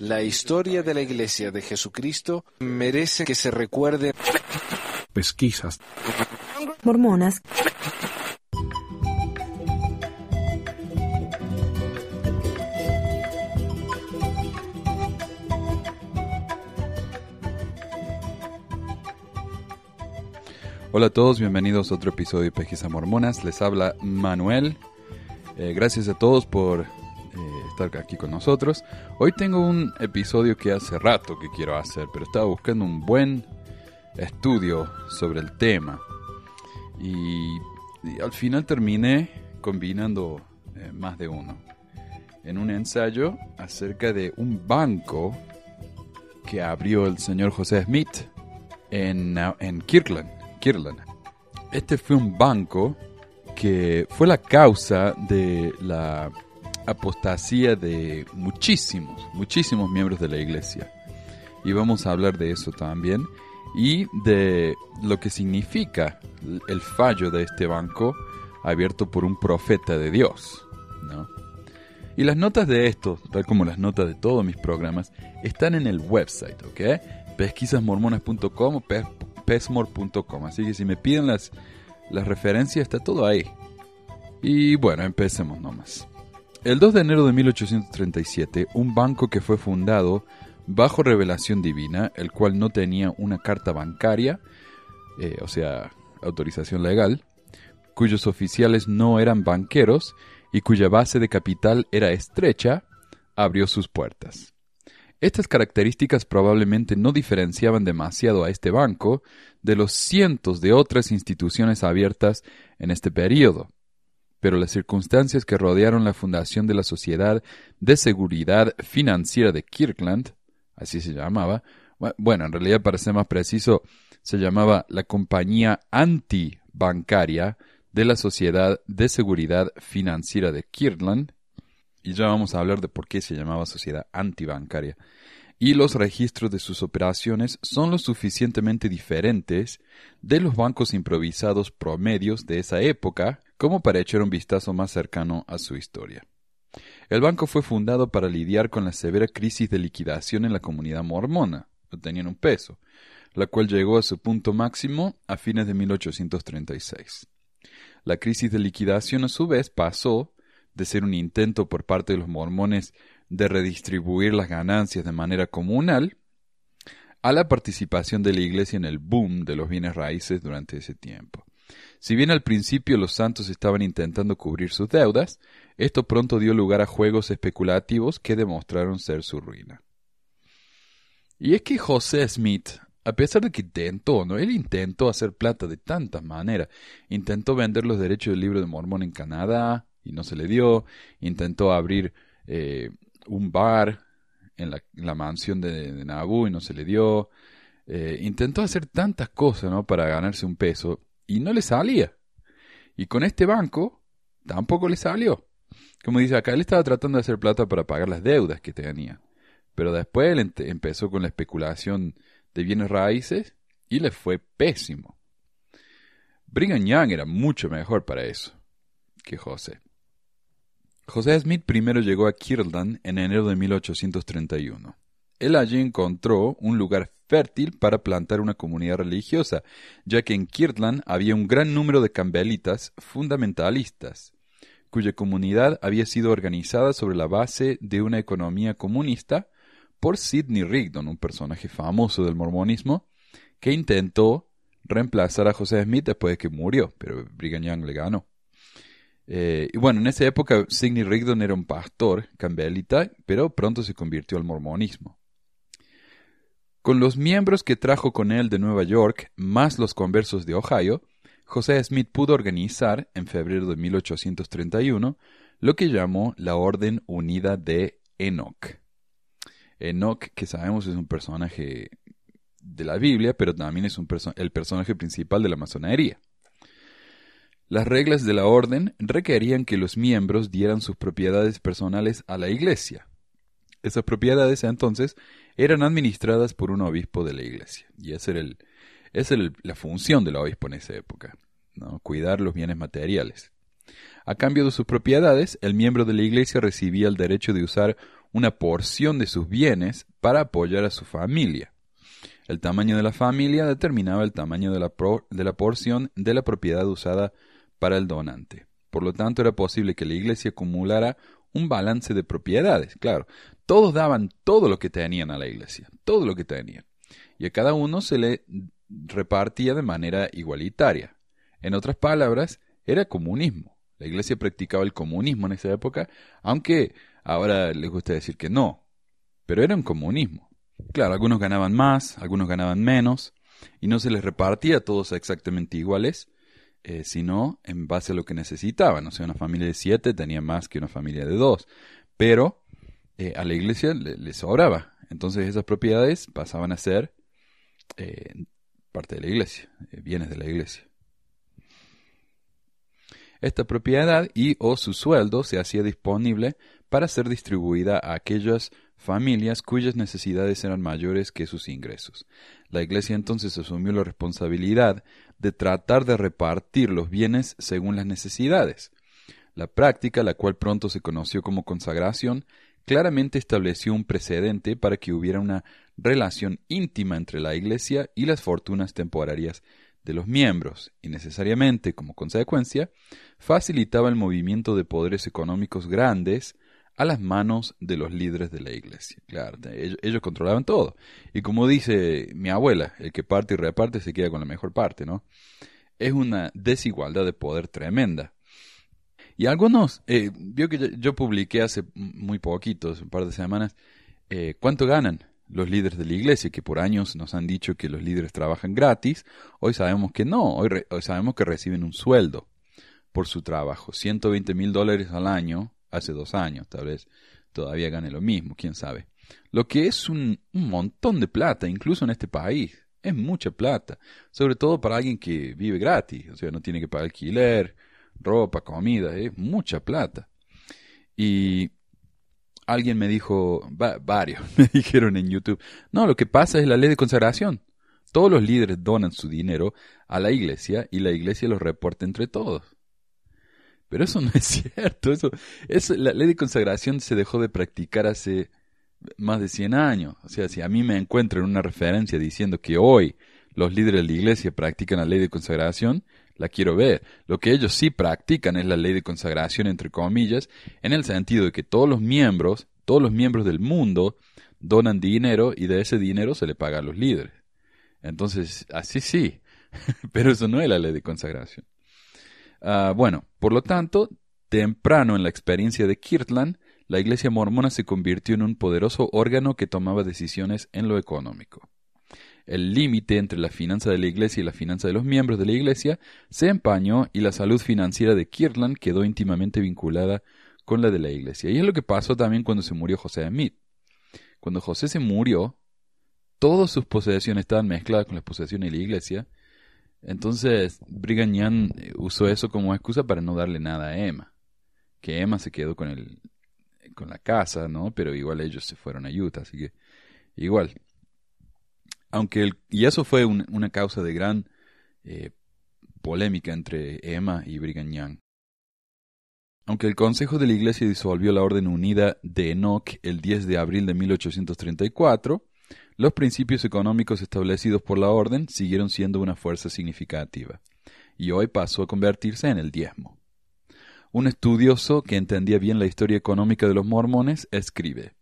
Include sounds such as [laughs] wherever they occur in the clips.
La historia de la Iglesia de Jesucristo merece que se recuerde. Pesquisas. Mormonas. Hola a todos, bienvenidos a otro episodio de Pesquisas Mormonas. Les habla Manuel. Eh, gracias a todos por estar aquí con nosotros. Hoy tengo un episodio que hace rato que quiero hacer, pero estaba buscando un buen estudio sobre el tema. Y, y al final terminé combinando eh, más de uno. En un ensayo acerca de un banco que abrió el señor José Smith en, en Kirkland, Kirtland. Este fue un banco que fue la causa de la apostasía de muchísimos, muchísimos miembros de la iglesia. Y vamos a hablar de eso también y de lo que significa el fallo de este banco abierto por un profeta de Dios. ¿no? Y las notas de esto, tal como las notas de todos mis programas, están en el website, ¿ok? pesquisasmormonas.com o pesmor.com. Así que si me piden las, las referencias, está todo ahí. Y bueno, empecemos nomás. El 2 de enero de 1837, un banco que fue fundado bajo revelación divina, el cual no tenía una carta bancaria, eh, o sea, autorización legal, cuyos oficiales no eran banqueros y cuya base de capital era estrecha, abrió sus puertas. Estas características probablemente no diferenciaban demasiado a este banco de los cientos de otras instituciones abiertas en este periodo, pero las circunstancias que rodearon la fundación de la Sociedad de Seguridad Financiera de Kirkland, así se llamaba, bueno, en realidad para ser más preciso, se llamaba la Compañía Antibancaria de la Sociedad de Seguridad Financiera de Kirtland, y ya vamos a hablar de por qué se llamaba Sociedad Antibancaria, y los registros de sus operaciones son lo suficientemente diferentes de los bancos improvisados promedios de esa época como para echar un vistazo más cercano a su historia. El banco fue fundado para lidiar con la severa crisis de liquidación en la comunidad mormona, no tenían un peso, la cual llegó a su punto máximo a fines de 1836. La crisis de liquidación a su vez pasó de ser un intento por parte de los mormones de redistribuir las ganancias de manera comunal a la participación de la Iglesia en el boom de los bienes raíces durante ese tiempo. Si bien al principio los santos estaban intentando cubrir sus deudas, esto pronto dio lugar a juegos especulativos que demostraron ser su ruina. Y es que José Smith, a pesar de que intentó, ¿no? Él intentó hacer plata de tantas maneras. Intentó vender los derechos del libro de Mormón en Canadá y no se le dio. Intentó abrir eh, un bar en la, mansión de, de, Nabú y no se le dio. Eh, intentó hacer tantas cosas, ¿no? Para ganarse un peso y no le salía. Y con este banco tampoco le salió. Como dice acá, él estaba tratando de hacer plata para pagar las deudas que tenía. Pero después él empezó con la especulación de bienes raíces y le fue pésimo. Brigham Young era mucho mejor para eso que José. José Smith primero llegó a Kirtland en enero de 1831. Él allí encontró un lugar fértil para plantar una comunidad religiosa, ya que en Kirtland había un gran número de cambelitas fundamentalistas, cuya comunidad había sido organizada sobre la base de una economía comunista por Sidney Rigdon, un personaje famoso del mormonismo, que intentó reemplazar a José Smith después de que murió, pero Brigham Young le ganó. Eh, y bueno, en esa época Sidney Rigdon era un pastor cambelita, pero pronto se convirtió al mormonismo. Con los miembros que trajo con él de Nueva York, más los conversos de Ohio, José Smith pudo organizar, en febrero de 1831, lo que llamó la Orden Unida de Enoch. Enoch, que sabemos es un personaje de la Biblia, pero también es el personaje principal de la masonería. Las reglas de la orden requerían que los miembros dieran sus propiedades personales a la iglesia. Esas propiedades entonces eran administradas por un obispo de la iglesia. Y esa era, la función del obispo en esa época, cuidar los bienes materiales. A cambio de sus propiedades, el miembro de la iglesia recibía el derecho de usar una porción de sus bienes para apoyar a su familia. El tamaño de la familia determinaba el tamaño de la, de la porción de la propiedad usada para el donante. Por lo tanto, era posible que la iglesia acumulara un balance de propiedades. Claro, todos daban todo lo que tenían a la iglesia, todo lo que tenían. Y a cada uno se le repartía de manera igualitaria. En otras palabras, era comunismo. La iglesia practicaba el comunismo en esa época, aunque ahora les gusta decir que no, pero era un comunismo. Claro, algunos ganaban más, algunos ganaban menos, y no se les repartía a todos exactamente iguales, eh, sino en base a lo que necesitaban. O sea, una familia de siete tenía más que una familia de dos, pero eh, a la iglesia le, sobraba. Entonces esas propiedades pasaban a ser eh, parte de la iglesia, bienes de la iglesia. Esta propiedad y o su sueldo se hacía disponible para ser distribuida a aquellas familias cuyas necesidades eran mayores que sus ingresos. La Iglesia entonces asumió la responsabilidad de tratar de repartir los bienes según las necesidades. La práctica, la cual pronto se conoció como consagración, claramente estableció un precedente para que hubiera una relación íntima entre la Iglesia y las fortunas temporarias de los miembros, y necesariamente, como consecuencia, facilitaba el movimiento de poderes económicos grandes a las manos de los líderes de la iglesia. Claro, ellos, controlaban todo. Y como dice mi abuela, el que parte y reparte se queda con la mejor parte, ¿no? Es una desigualdad de poder tremenda. Y algunos, eh, vio que yo, publiqué hace muy poquitos, un par de semanas, eh, cuánto ganan los líderes de la iglesia, que por años nos han dicho que los líderes trabajan gratis, hoy sabemos que no, hoy, hoy sabemos que reciben un sueldo por su trabajo, 120 mil dólares al año hace dos años, tal vez todavía gane lo mismo, quién sabe. Lo que es un, montón de plata, incluso en este país. Es mucha plata, sobre todo para alguien que vive gratis, o sea, no tiene que pagar alquiler, ropa, comida, es mucha plata. Y alguien me dijo, varios [laughs] me dijeron en YouTube, no, lo que pasa es la ley de consagración. Todos los líderes donan su dinero a la iglesia y la iglesia los reporta entre todos. Pero eso no es [laughs] cierto. Eso, eso, la ley de consagración se dejó de practicar hace más de 100 años. O sea, si a mí me encuentro en una referencia diciendo que hoy los líderes de la iglesia practican la ley de consagración, la quiero ver. Lo que ellos sí practican es la ley de consagración, entre comillas, en el sentido de que todos los miembros, todos los miembros del mundo, donan dinero y de ese dinero se le paga a los líderes. Entonces, así sí, [laughs] pero eso no es la ley de consagración. Ah, bueno, por lo tanto, temprano en la experiencia de Kirtland, la iglesia mormona se convirtió en un poderoso órgano que tomaba decisiones en lo económico. El límite entre la finanza de la iglesia y la finanza de los miembros de la iglesia se empañó y la salud financiera de Kirtland quedó íntimamente vinculada con la de la iglesia. Y es lo que pasó también cuando se murió José Smith. Cuando José se murió, todas sus posesiones estaban mezcladas con las posesiones de la iglesia entonces, Brigham eh, usó eso como excusa para no darle nada a Emma. Que Emma se quedó con, el, con la casa, ¿no? Pero igual ellos se fueron a Utah, así que igual. Aunque el, y eso fue una causa de gran eh, polémica entre Emma y Brigham Young. Aunque el Consejo de la Iglesia disolvió la Orden Unida de Enoch el 10 de abril de 1834, los principios económicos establecidos por la orden siguieron siendo una fuerza significativa, y hoy pasó a convertirse en el diezmo. Un estudioso que entendía bien la historia económica de los mormones escribe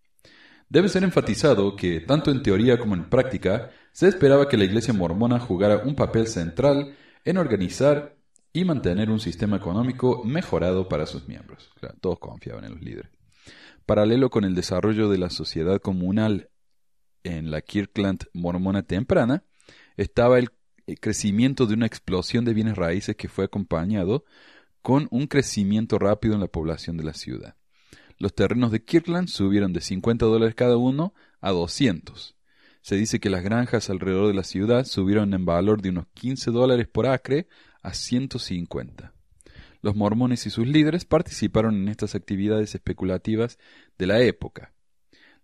Debe ser enfatizado que, tanto en teoría como en práctica, se esperaba que la iglesia mormona jugara un papel central en organizar y mantener un sistema económico mejorado para sus miembros. todos confiaban en los líderes. Paralelo con el desarrollo de la sociedad comunal en la Kirkland mormona temprana, estaba el crecimiento de una explosión de bienes raíces que fue acompañado con un crecimiento rápido en la población de la ciudad. Los terrenos de Kirkland subieron de 50 dólares cada uno a 200. Se dice que las granjas alrededor de la ciudad subieron en valor de unos 15 dólares por acre a 150. Los mormones y sus líderes participaron en estas actividades especulativas de la época.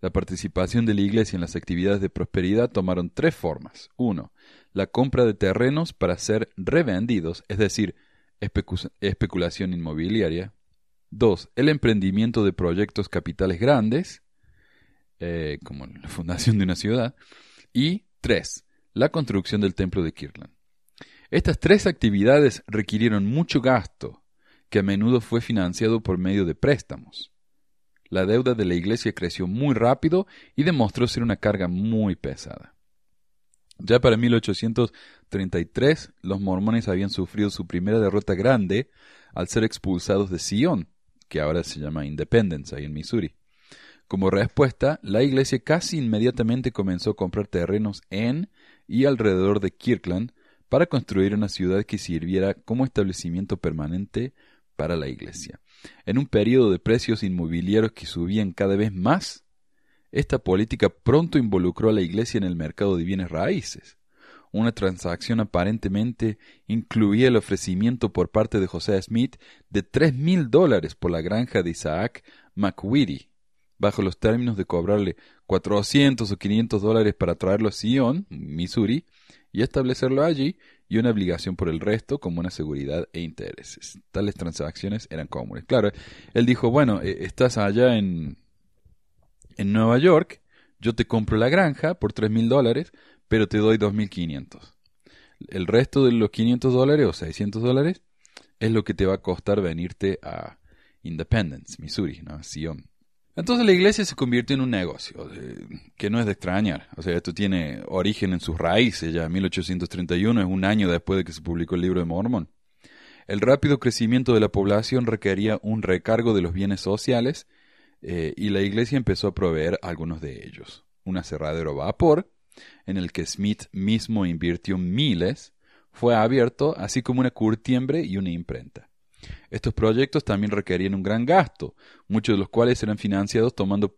La participación de la Iglesia en las actividades de prosperidad tomaron tres formas. Uno, la compra de terrenos para ser revendidos, es decir, especulación inmobiliaria. Dos, el emprendimiento de proyectos capitales grandes. eh, como la [laughs] fundación de una ciudad, y tres, la construcción del templo de Kirtland. Estas tres actividades requirieron mucho gasto, que a menudo fue financiado por medio de préstamos. La deuda de la iglesia creció muy rápido y demostró ser una carga muy pesada. Ya para 1833, los mormones habían sufrido su primera derrota grande al ser expulsados de Sion, que ahora se llama Independence, ahí en Missouri. Como respuesta, la iglesia casi inmediatamente comenzó a comprar terrenos en y alrededor de Kirkland para construir una ciudad que sirviera como establecimiento permanente para la iglesia. En un periodo de precios inmobiliarios que subían cada vez más, esta política pronto involucró a la iglesia en el mercado de bienes raíces. Una transacción aparentemente incluía el ofrecimiento por parte de José Smith de tres mil dólares por la granja de Isaac McWitty, bajo los términos de cobrarle 400 o 500 dólares para traerlo a Sion, Missouri, y establecerlo allí, y una obligación por el resto como una seguridad e intereses. Tales transacciones eran comunes. Claro, él dijo, bueno, eh, estás allá en, en Nueva York, yo te compro la granja por tres mil dólares, pero te doy 2.500. El resto de los 500 dólares o 600 dólares es lo que te va a costar venirte a Independence, Missouri, ¿no? Sion. Entonces la iglesia se convirtió en un negocio, que no es de extrañar. O sea, esto tiene origen en sus raíces, ya 1831 es un año después de que se publicó el libro de Mormon. El rápido crecimiento de la población requería un recargo de los bienes sociales eh, y la iglesia empezó a proveer algunos de ellos. Un aserradero vapor, en el que Smith mismo invirtió miles, fue abierto, así como una curtiembre y una imprenta. Estos proyectos también requerían un gran gasto, muchos de los cuales eran financiados tomando,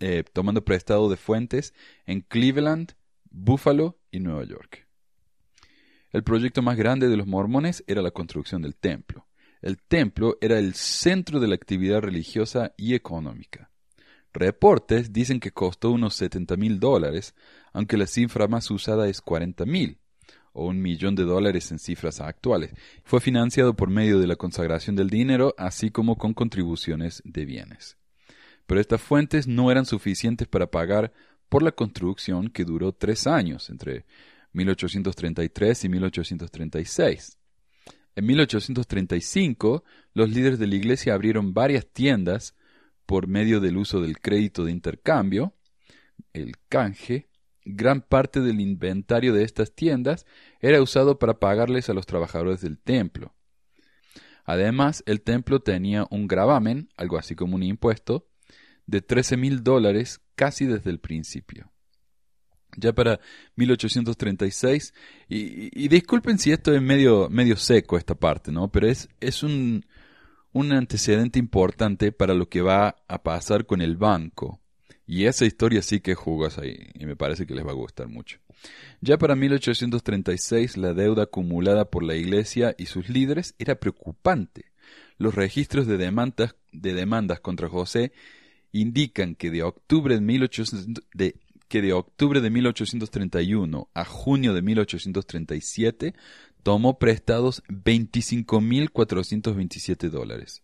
eh, tomando prestado de fuentes en Cleveland, Buffalo y Nueva York. El proyecto más grande de los mormones era la construcción del templo. El templo era el centro de la actividad religiosa y económica. Reportes dicen que costó unos 70 mil dólares, aunque la cifra más usada es 40 mil o un millón de dólares en cifras actuales. Fue financiado por medio de la consagración del dinero, así como con contribuciones de bienes. Pero estas fuentes no eran suficientes para pagar por la construcción que duró tres años, entre 1833 y 1836. En 1835, los líderes de la iglesia abrieron varias tiendas por medio del uso del crédito de intercambio, el canje, gran parte del inventario de estas tiendas era usado para pagarles a los trabajadores del templo. Además, el templo tenía un gravamen, algo así como un impuesto, de 13 mil dólares casi desde el principio. Ya para 1836, y, y, disculpen si esto es medio, medio seco esta parte, ¿no? Pero es, es un, un antecedente importante para lo que va a pasar con el banco y esa historia sí que jugas ahí, y me parece que les va a gustar mucho. Ya para 1836 la deuda acumulada por la Iglesia y sus líderes era preocupante. Los registros de demandas, de demandas contra José indican que de octubre de, de, que de octubre de 1831 a junio de 1837 tomó prestados 25.427 dólares,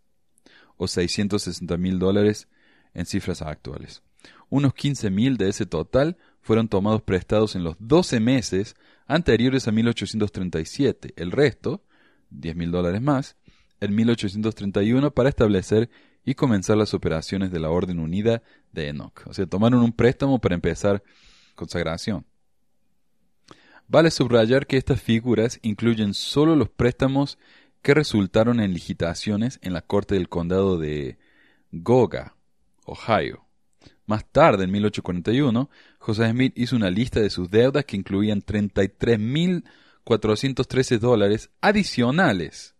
o 660.000 dólares en cifras actuales. Unos 15.000 de ese total fueron tomados prestados en los 12 meses anteriores a 1837. El resto, 10.000 dólares más, en 1831 para establecer y comenzar las operaciones de la Orden Unida de Enoch. O sea, tomaron un préstamo para empezar consagración. Vale subrayar que estas figuras incluyen solo los préstamos que resultaron en licitaciones en la corte del condado de Goga, Ohio. Más tarde, en 1841, José Smith hizo una lista de sus deudas que incluían 33.413 dólares adicionales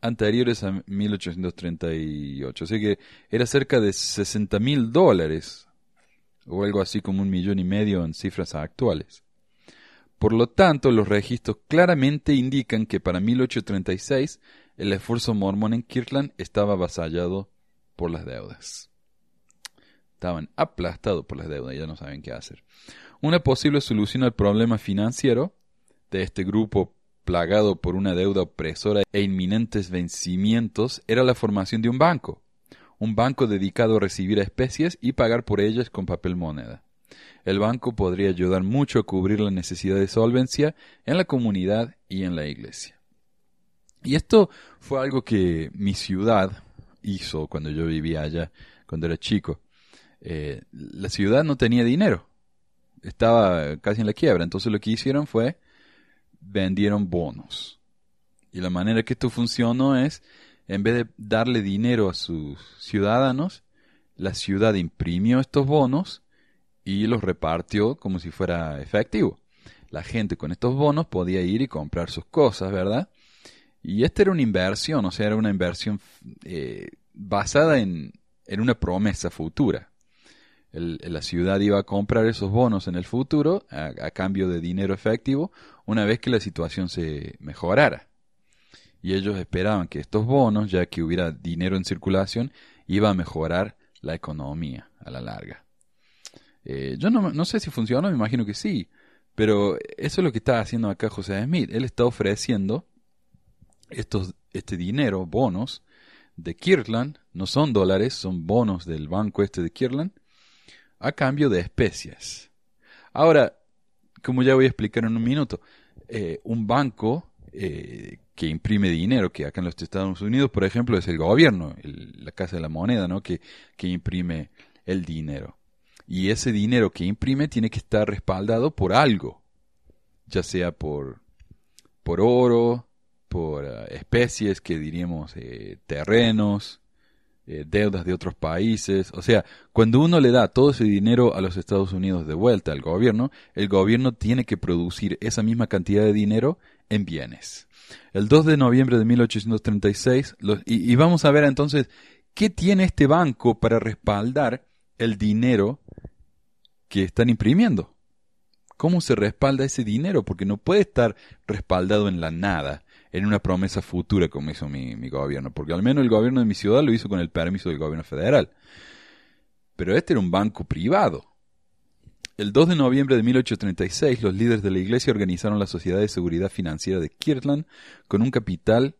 anteriores a 1838. Así que era cerca de 60.000 dólares, o algo así como un millón y medio en cifras actuales. Por lo tanto, los registros claramente indican que para 1836 el esfuerzo mormón en Kirtland estaba avasallado por las deudas. Estaban aplastados por las deudas ya no saben qué hacer. Una posible solución al problema financiero de este grupo plagado por una deuda opresora e inminentes vencimientos era la formación de un banco. un banco dedicado a recibir especies y pagar por ellas con papel moneda. El banco podría ayudar mucho a cubrir la necesidad de solvencia en la comunidad y en la iglesia. Y esto fue algo que mi ciudad hizo cuando yo vivía allá, cuando era chico. Eh, la ciudad no tenía dinero, estaba casi en la quiebra, entonces lo que hicieron fue vendieron bonos. Y la manera que esto funcionó es, en vez de darle dinero a sus ciudadanos, la ciudad imprimió estos bonos y los repartió como si fuera efectivo. La gente con estos bonos podía ir y comprar sus cosas, ¿verdad? Y esta era una inversión, o sea, era una inversión eh, basada en, en, una promesa futura. La ciudad iba a comprar esos bonos en el futuro a, cambio de dinero efectivo una vez que la situación se mejorara. Y ellos esperaban que estos bonos, ya que hubiera dinero en circulación, iba a mejorar la economía a la larga. Eh, yo no, no, sé si funciona, me imagino que sí, pero eso es lo que está haciendo acá José Smith. Él está ofreciendo estos, este dinero, bonos, de Kirtland, no son dólares, son bonos del banco este de Kirtland, a cambio de especias. Ahora, como ya voy a explicar en un minuto, eh, un banco eh, que imprime dinero, que acá en los Estados Unidos, por ejemplo, es el gobierno, la Casa de la Moneda, ¿no? que, que imprime el dinero. Y ese dinero que imprime tiene que estar respaldado por algo, ya sea por, por oro, por eh, especies que diríamos eh, terrenos, eh, deudas de otros países. O sea, cuando uno le da todo ese dinero a los Estados Unidos de vuelta al gobierno, el gobierno tiene que producir esa misma cantidad de dinero en bienes. El 2 de noviembre de 1836, y vamos a ver entonces qué tiene este banco para respaldar el dinero que están imprimiendo. ¿Cómo se respalda ese dinero? Porque no puede estar respaldado en la nada, en una promesa futura como hizo mi, gobierno, porque al menos el gobierno de mi ciudad lo hizo con el permiso del gobierno federal. Pero este era un banco privado. El 2 de noviembre de 1836, los líderes de la iglesia organizaron la Sociedad de Seguridad Financiera de Kirtland con un capital,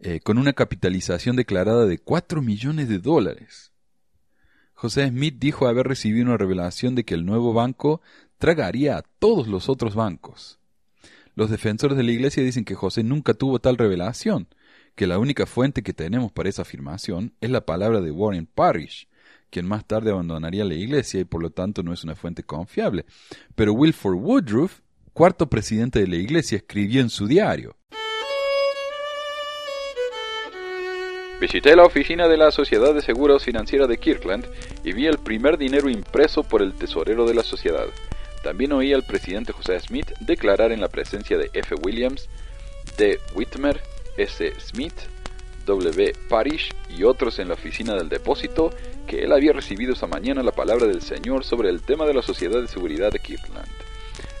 eh, con una capitalización declarada de 4 millones de dólares. José Smith dijo haber recibido una revelación de que el nuevo banco tragaría a todos los otros bancos. Los defensores de la Iglesia dicen que José nunca tuvo tal revelación, que la única fuente que tenemos para esa afirmación es la palabra de Warren Parrish, quien más tarde abandonaría la Iglesia y por lo tanto no es una fuente confiable. Pero Wilford Woodruff, cuarto presidente de la Iglesia, escribió en su diario Visité la oficina de la Sociedad de Seguros Financiera de Kirkland y vi el primer dinero impreso por el tesorero de la sociedad. También oí al presidente José Smith declarar en la presencia de F. Williams, D. Whitmer, S. Smith, W. Parrish y otros en la oficina del depósito que él había recibido esa mañana la palabra del Señor sobre el tema de la Sociedad de Seguridad de Kirkland.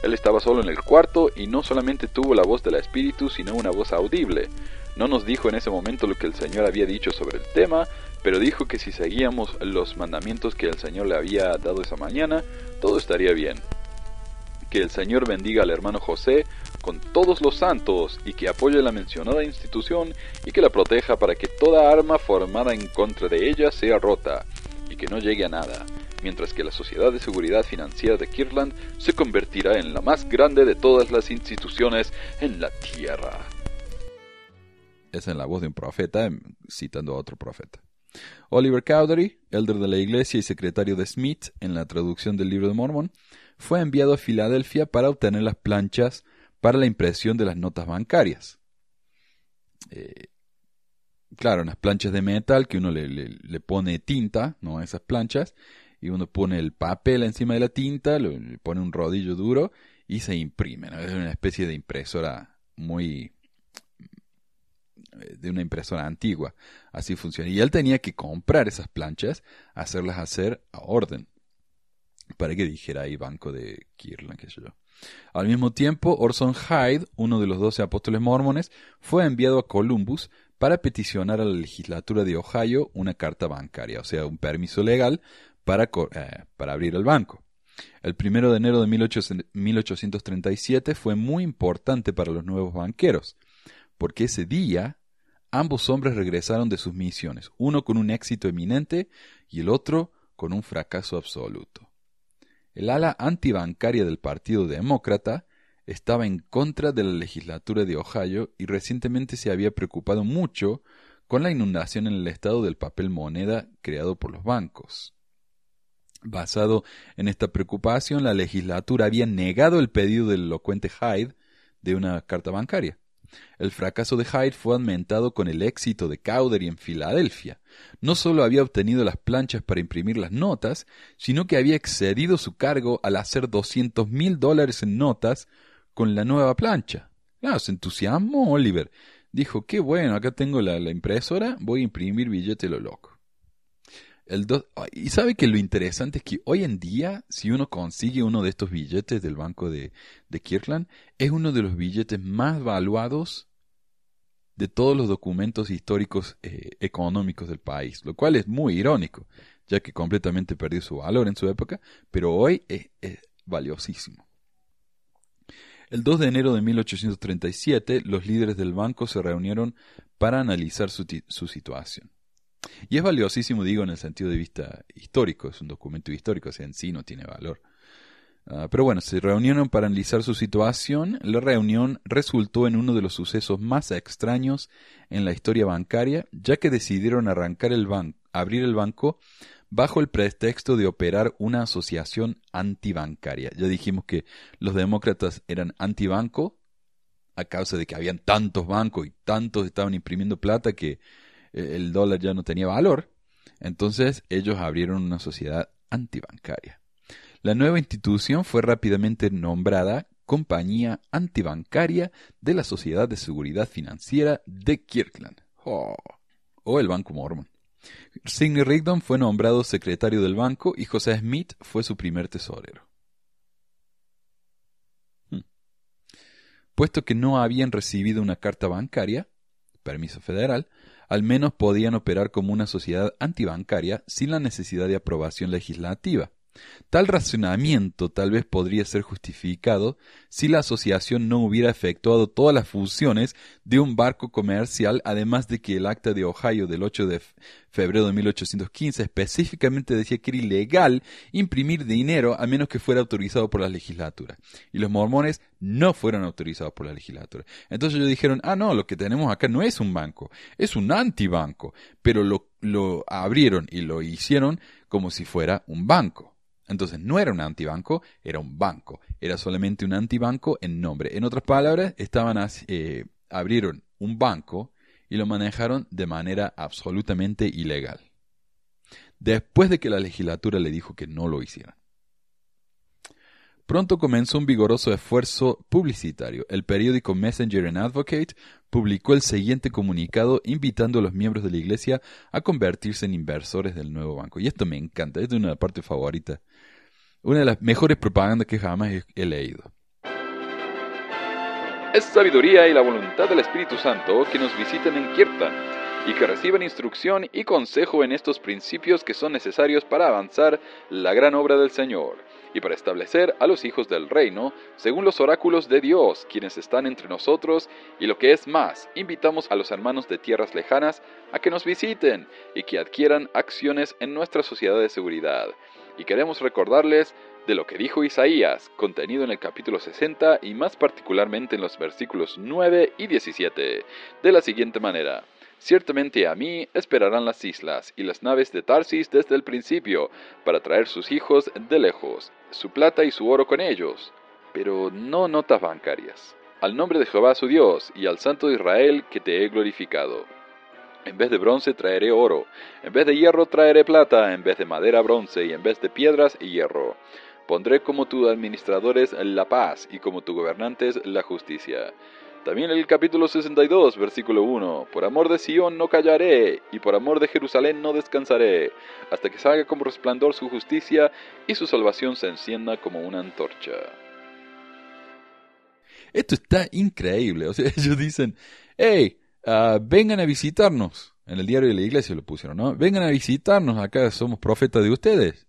Él estaba solo en el cuarto y no solamente tuvo la voz del Espíritu, sino una voz audible. No nos dijo en ese momento lo que el Señor había dicho sobre el tema, pero dijo que si seguíamos los mandamientos que el Señor le había dado esa mañana, todo estaría bien. Que el Señor bendiga al hermano José con todos los santos y que apoye la mencionada institución y que la proteja para que toda arma formada en contra de ella sea rota y que no llegue a nada, mientras que la Sociedad de Seguridad Financiera de Kirtland se convertirá en la más grande de todas las instituciones en la Tierra es en la voz de un profeta, em, citando a otro profeta. Oliver Cowdery, elder de la iglesia y secretario de Smith en la traducción del libro de Mormon, fue enviado a Filadelfia para obtener las planchas para la impresión de las notas bancarias. Eh, claro, unas planchas de metal que uno le, pone tinta ¿no? esas planchas y uno pone el papel encima de la tinta, le pone un rodillo duro y se imprime. Es una especie de impresora muy de una impresora antigua. Así funciona. Y él tenía que comprar esas planchas, hacerlas hacer a orden. Para que dijera ahí Banco de Kirtland, qué sé yo. Al mismo tiempo, Orson Hyde, uno de los doce apóstoles mormones, fue enviado a Columbus para peticionar a la legislatura de Ohio una carta bancaria, o sea, un permiso legal para, eh, para abrir el banco. El primero de enero de 1837 fue muy importante para los nuevos banqueros, porque ese día ambos hombres regresaron de sus misiones, uno con un éxito eminente y el otro con un fracaso absoluto. El ala antibancaria del Partido Demócrata estaba en contra de la legislatura de Ohio y recientemente se había preocupado mucho con la inundación en el estado del papel moneda creado por los bancos. Basado en esta preocupación, la legislatura había negado el pedido del elocuente Hyde de una carta bancaria. El fracaso de Hyde fue aumentado con el éxito de Cowdery en Filadelfia. No solo había obtenido las planchas para imprimir las notas, sino que había excedido su cargo al hacer doscientos mil dólares en notas con la nueva plancha. Claro, se entusiasmó Oliver. Dijo, qué bueno, acá tengo la, la impresora, voy a imprimir billete lo loco y sabe que lo interesante es que hoy en día, si uno consigue uno de estos billetes del banco de, Kirkland, es uno de los billetes más valuados de todos los documentos históricos eh, económicos del país, lo cual es muy irónico, ya que completamente perdió su valor en su época, pero hoy es, valiosísimo. El 2 de enero de 1837, los líderes del banco se reunieron para analizar su situación. Y es valiosísimo, digo, en el sentido de vista histórico, es un documento histórico, o sea, en sí no tiene valor. Ah, pero bueno, se reunieron para analizar su situación. La reunión resultó en uno de los sucesos más extraños en la historia bancaria, ya que decidieron arrancar el banco, abrir el banco bajo el pretexto de operar una asociación antibancaria. Ya dijimos que los demócratas eran antibanco a causa de que habían tantos bancos y tantos estaban imprimiendo plata que el dólar ya no tenía valor, entonces ellos abrieron una sociedad antibancaria. La nueva institución fue rápidamente nombrada Compañía Antibancaria de la Sociedad de Seguridad Financiera de Kirkland, oh, o el Banco Mormon. Sidney Rigdon fue nombrado secretario del banco y José Smith fue su primer tesorero. Hmm. Puesto que no habían recibido una carta bancaria, permiso federal, al menos podían operar como una sociedad antibancaria sin la necesidad de aprobación legislativa. Tal razonamiento tal vez podría ser justificado si la asociación no hubiera efectuado todas las funciones de un barco comercial, además de que el acta de Ohio del 8 de febrero de 1815 específicamente decía que era ilegal imprimir dinero a menos que fuera autorizado por la legislatura. Y los mormones no fueron autorizados por la legislatura. Entonces ellos dijeron, ah, no, lo que tenemos acá no es un banco, es un antibanco. Pero lo, lo abrieron y lo hicieron como si fuera un banco. Entonces no era un antibanco, era un banco. Era solamente un antibanco en nombre. En otras palabras, estaban eh, abrieron un banco y lo manejaron de manera absolutamente ilegal. Después de que la legislatura le dijo que no lo hicieran. Pronto comenzó un vigoroso esfuerzo publicitario. El periódico Messenger and Advocate publicó el siguiente comunicado invitando a los miembros de la iglesia a convertirse en inversores del nuevo banco. Y esto me encanta, es una parte favorita. Una de las mejores propagandas que jamás he leído. Es sabiduría y la voluntad del Espíritu Santo que nos visiten en Kirtan y que reciban instrucción y consejo en estos principios que son necesarios para avanzar la gran obra del Señor y para establecer a los hijos del reino según los oráculos de Dios, quienes están entre nosotros, y lo que es más, invitamos a los hermanos de tierras lejanas a que nos visiten y que adquieran acciones en nuestra sociedad de seguridad. Y queremos recordarles de lo que dijo Isaías, contenido en el capítulo 60 y más particularmente en los versículos 9 y 17, de la siguiente manera. Ciertamente a mí esperarán las islas y las naves de Tarsis desde el principio, para traer sus hijos de lejos, su plata y su oro con ellos, pero no notas bancarias. Al nombre de Jehová su Dios y al Santo de Israel que te he glorificado. En vez de bronce traeré oro, en vez de hierro traeré plata, en vez de madera bronce y en vez de piedras hierro. Pondré como tus administradores la paz y como tus gobernantes la justicia. También el capítulo 62, versículo 1, Por amor de Sión no callaré, y por amor de Jerusalén no descansaré, hasta que salga como resplandor su justicia y su salvación se encienda como una antorcha. Esto está increíble, o sea, [laughs] ellos dicen, hey, ah, vengan a visitarnos, en el diario de la iglesia lo pusieron, ¿no? Vengan a visitarnos, acá somos profetas de ustedes.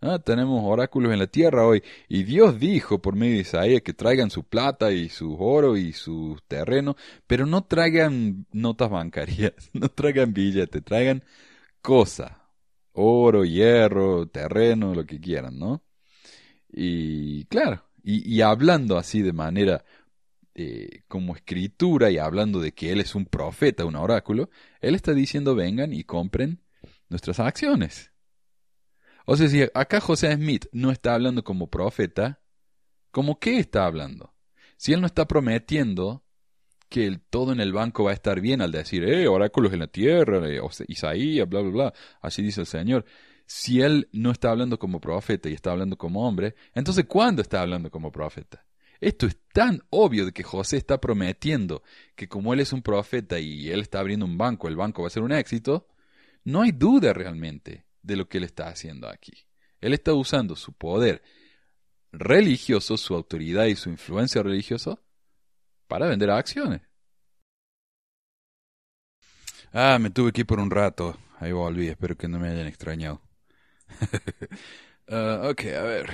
Ah, tenemos oráculos en la tierra hoy. Y Dios dijo por medio de Isaías que traigan su plata y su oro y su terreno, pero no traigan notas bancarias, [laughs] no traigan billetes, traigan cosa. Oro, hierro, terreno, lo que quieran, ¿no? Y claro, y, hablando así de manera eh, como escritura y hablando de que Él es un profeta, un oráculo, Él está diciendo vengan y compren nuestras acciones. O sea, si acá José Smith no está hablando como profeta, ¿cómo qué está hablando? Si él no está prometiendo que el, todo en el banco va a estar bien al decir, eh, oráculos en la tierra, eh, Isaías, bla, bla, bla, así dice el Señor. Si él no está hablando como profeta y está hablando como hombre, entonces ¿cuándo está hablando como profeta? Esto es tan obvio de que José está prometiendo que como él es un profeta y él está abriendo un banco, el banco va a ser un éxito, no hay duda realmente de lo que él está haciendo aquí. Él está usando su poder religioso, su autoridad y su influencia religiosa para vender acciones. Ah, me tuve que ir por un rato. Ahí volví, espero que no me hayan extrañado. uh, [laughs] ok, a ver.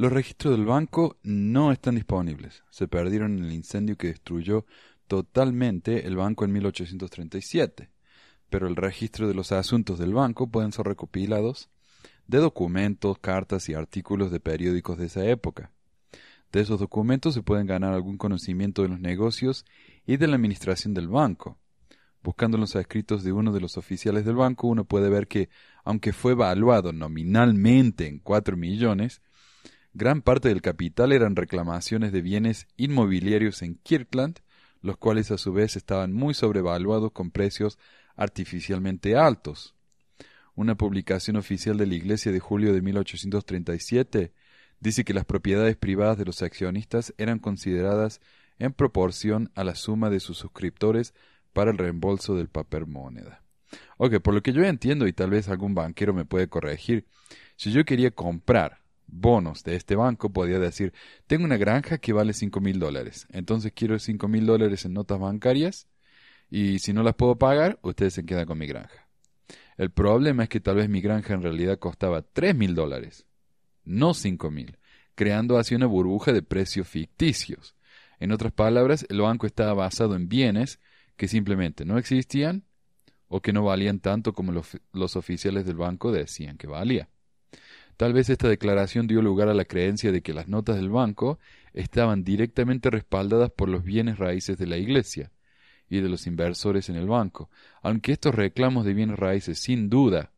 Los registros del banco no están disponibles. Se perdieron en el incendio que destruyó totalmente el banco en 1837 pero el registro de los asuntos del banco pueden ser recopilados de documentos, cartas y artículos de periódicos de esa época. De esos documentos se pueden ganar algún conocimiento de los negocios y de la administración del banco. Buscando los escritos de uno de los oficiales del banco, uno puede ver que, aunque fue evaluado nominalmente en cuatro millones, gran parte del capital eran reclamaciones de bienes inmobiliarios en Kirkland, los cuales a su vez estaban muy sobrevaluados con precios artificialmente altos. Una publicación oficial de la Iglesia de julio de 1837 dice que las propiedades privadas de los accionistas eran consideradas en proporción a la suma de sus suscriptores para el reembolso del papel moneda. Ok, por lo que yo entiendo, y tal vez algún banquero me puede corregir, si yo quería comprar bonos de este banco, podía decir, tengo una granja que vale cinco mil dólares, entonces quiero cinco mil dólares en notas bancarias y si no las puedo pagar, ustedes se quedan con mi granja. El problema es que tal vez mi granja en realidad costaba tres mil dólares, no cinco mil, creando así una burbuja de precios ficticios. En otras palabras, el banco estaba basado en bienes que simplemente no existían o que no valían tanto como los, los oficiales del banco decían que valía. Tal vez esta declaración dio lugar a la creencia de que las notas del banco estaban directamente respaldadas por los bienes raíces de la Iglesia, y de los inversores en el banco, aunque estos reclamos de bienes raíces sin duda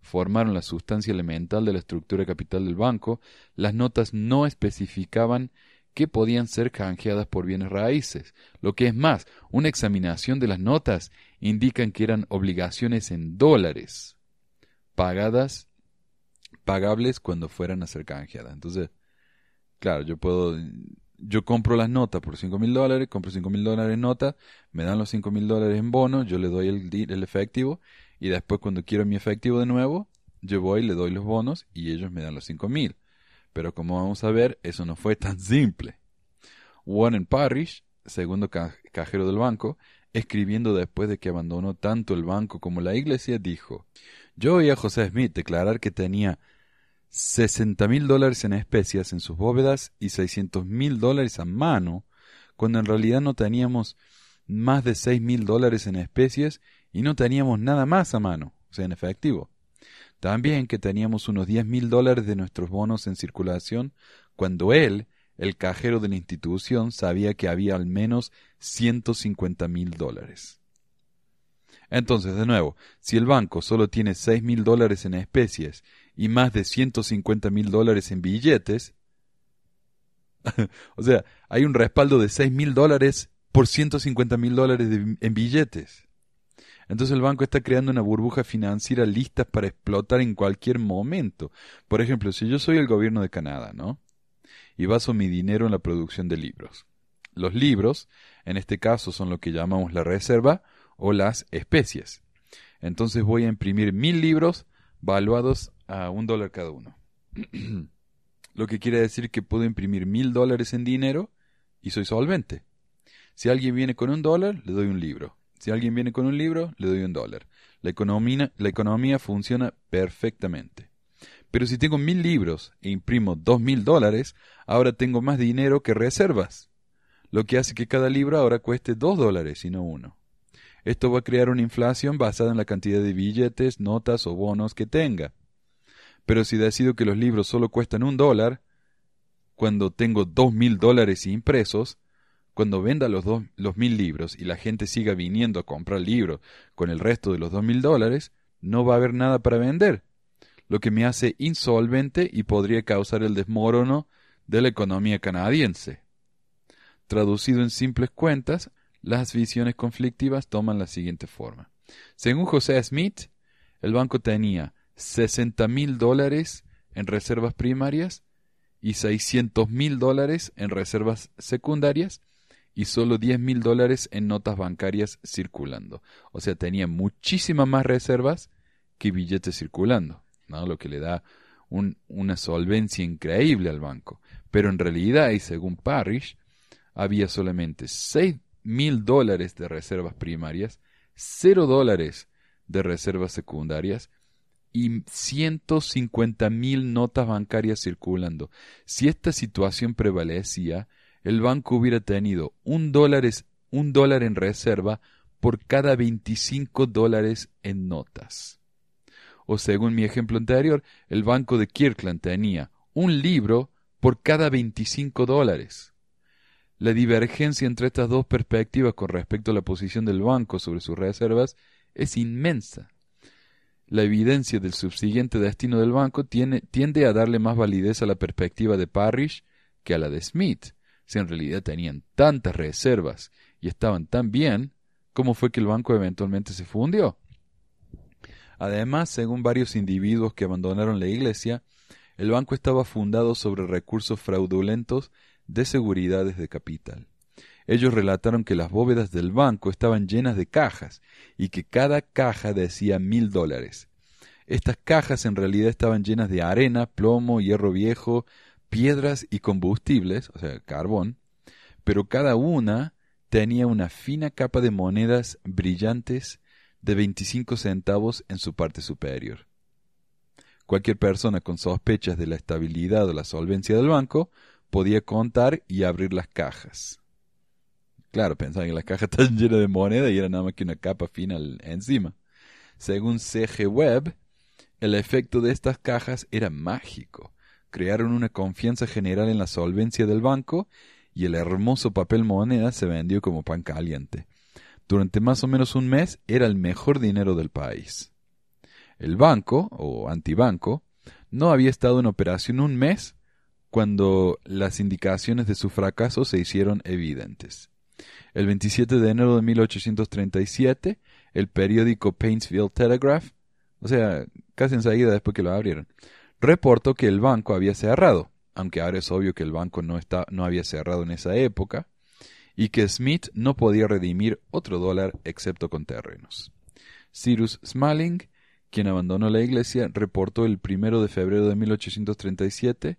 formaron la sustancia elemental de la estructura capital del banco, las notas no especificaban que podían ser canjeadas por bienes raíces. Lo que es más, una examinación de las notas indican que eran obligaciones en dólares, pagadas, pagables cuando fueran a ser canjeadas. Entonces, claro, yo puedo yo compro las notas por cinco mil dólares, compro cinco mil dólares en notas, me dan los cinco mil dólares en bonos, yo le doy el, efectivo y después cuando quiero mi efectivo de nuevo, yo voy, le doy los bonos y ellos me dan los cinco mil. Pero como vamos a ver, eso no fue tan simple. Warren Parrish, segundo cajero del banco, escribiendo después de que abandonó tanto el banco como la iglesia, dijo, yo oí a José Smith declarar que tenía sesenta mil dólares en especias en sus bóvedas y seiscientos mil dólares a mano, cuando en realidad no teníamos más de seis mil dólares en especies y no teníamos nada más a mano, o sea, en efectivo. También que teníamos unos diez mil dólares de nuestros bonos en circulación, cuando él, el cajero de la institución, sabía que había al menos ciento cincuenta mil dólares. Entonces, de nuevo, si el banco solo tiene seis mil dólares en especies y más de 150 mil dólares en billetes. [laughs] o sea, hay un respaldo de 6 mil dólares por 150 mil dólares en billetes. Entonces el banco está creando una burbuja financiera lista para explotar en cualquier momento. Por ejemplo, si yo soy el gobierno de Canadá, ¿no? Y baso mi dinero en la producción de libros. Los libros, en este caso, son lo que llamamos la reserva o las especies. Entonces voy a imprimir mil libros valuados a un dólar cada uno. [clears throat] Lo que quiere decir que puedo imprimir mil dólares en dinero y soy solvente. Si alguien viene con un dólar, le doy un libro. Si alguien viene con un libro, le doy un dólar. La economía, la economía funciona perfectamente. Pero si tengo mil libros e imprimo dos mil dólares, ahora tengo más dinero que reservas, lo que hace que cada libro ahora cueste dos dólares y no uno. Esto va a crear una inflación basada en la cantidad de billetes, notas o bonos que tenga. Pero si decido que los libros solo cuestan un dólar, cuando tengo dos mil dólares impresos, cuando venda los, dos, los mil libros y la gente siga viniendo a comprar libros con el resto de los dos mil dólares, no va a haber nada para vender, lo que me hace insolvente y podría causar el desmorono de la economía canadiense. Traducido en simples cuentas, las visiones conflictivas toman la siguiente forma. Según José Smith, el banco tenía 60 mil dólares en reservas primarias y 600 mil dólares en reservas secundarias y solo 10 mil dólares en notas bancarias circulando. O sea, tenía muchísimas más reservas que billetes circulando, lo que le da una solvencia increíble al banco. Pero en realidad, y según Parrish, había solamente 6 mil dólares de reservas primarias, 0 dólares de reservas secundarias y 150 mil notas bancarias circulando. Si esta situación prevalecía, el banco hubiera tenido un dólar, un dólar en reserva por cada 25 dólares en notas. O según mi ejemplo anterior, el banco de Kirkland tenía un libro por cada 25 dólares. La divergencia entre estas dos perspectivas con respecto a la posición del banco sobre sus reservas es inmensa. La evidencia del subsiguiente destino del banco tiende a darle más validez a la perspectiva de Parrish que a la de Smith. Si en realidad tenían tantas reservas y estaban tan bien, ¿cómo fue que el banco eventualmente se fundió? Además, según varios individuos que abandonaron la iglesia, el banco estaba fundado sobre recursos fraudulentos de seguridades de capital. Ellos relataron que las bóvedas del banco estaban llenas de cajas y que cada caja decía mil dólares. Estas cajas en realidad estaban llenas de arena, plomo, hierro viejo, piedras y combustibles, o sea, carbón, pero cada una tenía una fina capa de monedas brillantes de 25 centavos en su parte superior. Cualquier persona con sospechas de la estabilidad o la solvencia del banco podía contar y abrir las cajas. Claro, pensaban que las cajas [laughs] estaban llenas de moneda y era nada más que una capa final encima. Según CG Webb, el efecto de estas cajas era mágico. Crearon una confianza general en la solvencia del banco y el hermoso papel moneda se vendió como pan caliente. Durante más o menos un mes era el mejor dinero del país. El banco, o antibanco, no había estado en operación un mes cuando las indicaciones de su fracaso se hicieron evidentes. El 27 de enero de 1837, el periódico Paintsville Telegraph, o sea, casi enseguida después que lo abrieron, reportó que el banco había cerrado, aunque ahora es obvio que el banco no, está, no había cerrado en esa época, y que Smith no podía redimir otro dólar excepto con terrenos. Cyrus Smalling, quien abandonó la iglesia, reportó el primero de febrero de 1837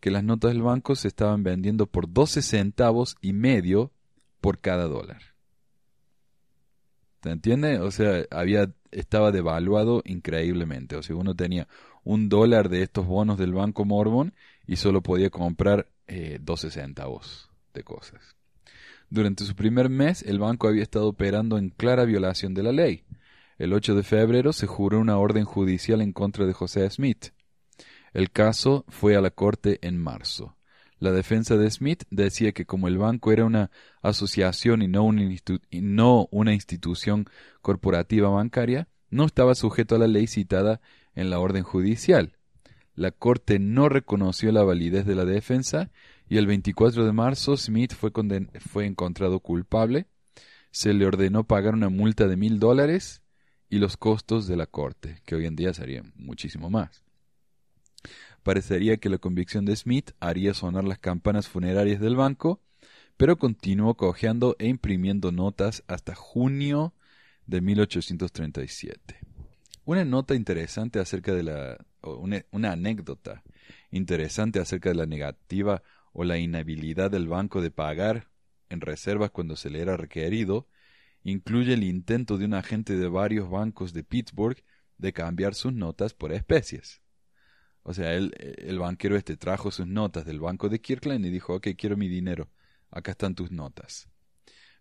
que las notas del banco se estaban vendiendo por 12 centavos y medio por cada dólar. ¿Te entiende? O sea, había, estaba devaluado increíblemente. O sea, uno tenía un dólar de estos bonos del Banco Mormon y solo podía comprar eh, 12 centavos de cosas. Durante su primer mes, el banco había estado operando en clara violación de la ley. El 8 de febrero se juró una orden judicial en contra de José Smith. El caso fue a la corte en marzo. La defensa de Smith decía que como el banco era una asociación y no una, institución corporativa bancaria, no estaba sujeto a la ley citada en la orden judicial. La Corte no reconoció la validez de la defensa y el 24 de marzo Smith fue, fue encontrado culpable. Se le ordenó pagar una multa de mil dólares y los costos de la corte, que hoy en día serían muchísimo más. Parecería que la convicción de Smith haría sonar las campanas funerarias del banco, pero continuó cojeando e imprimiendo notas hasta junio de 1837. Una nota interesante acerca de la. Una, una, anécdota interesante acerca de la negativa o la inhabilidad del banco de pagar en reservas cuando se le era requerido incluye el intento de un agente de varios bancos de Pittsburgh de cambiar sus notas por especies. O sea, él, el banquero este trajo sus notas del banco de Kirkland y dijo, ok, quiero mi dinero, acá están tus notas.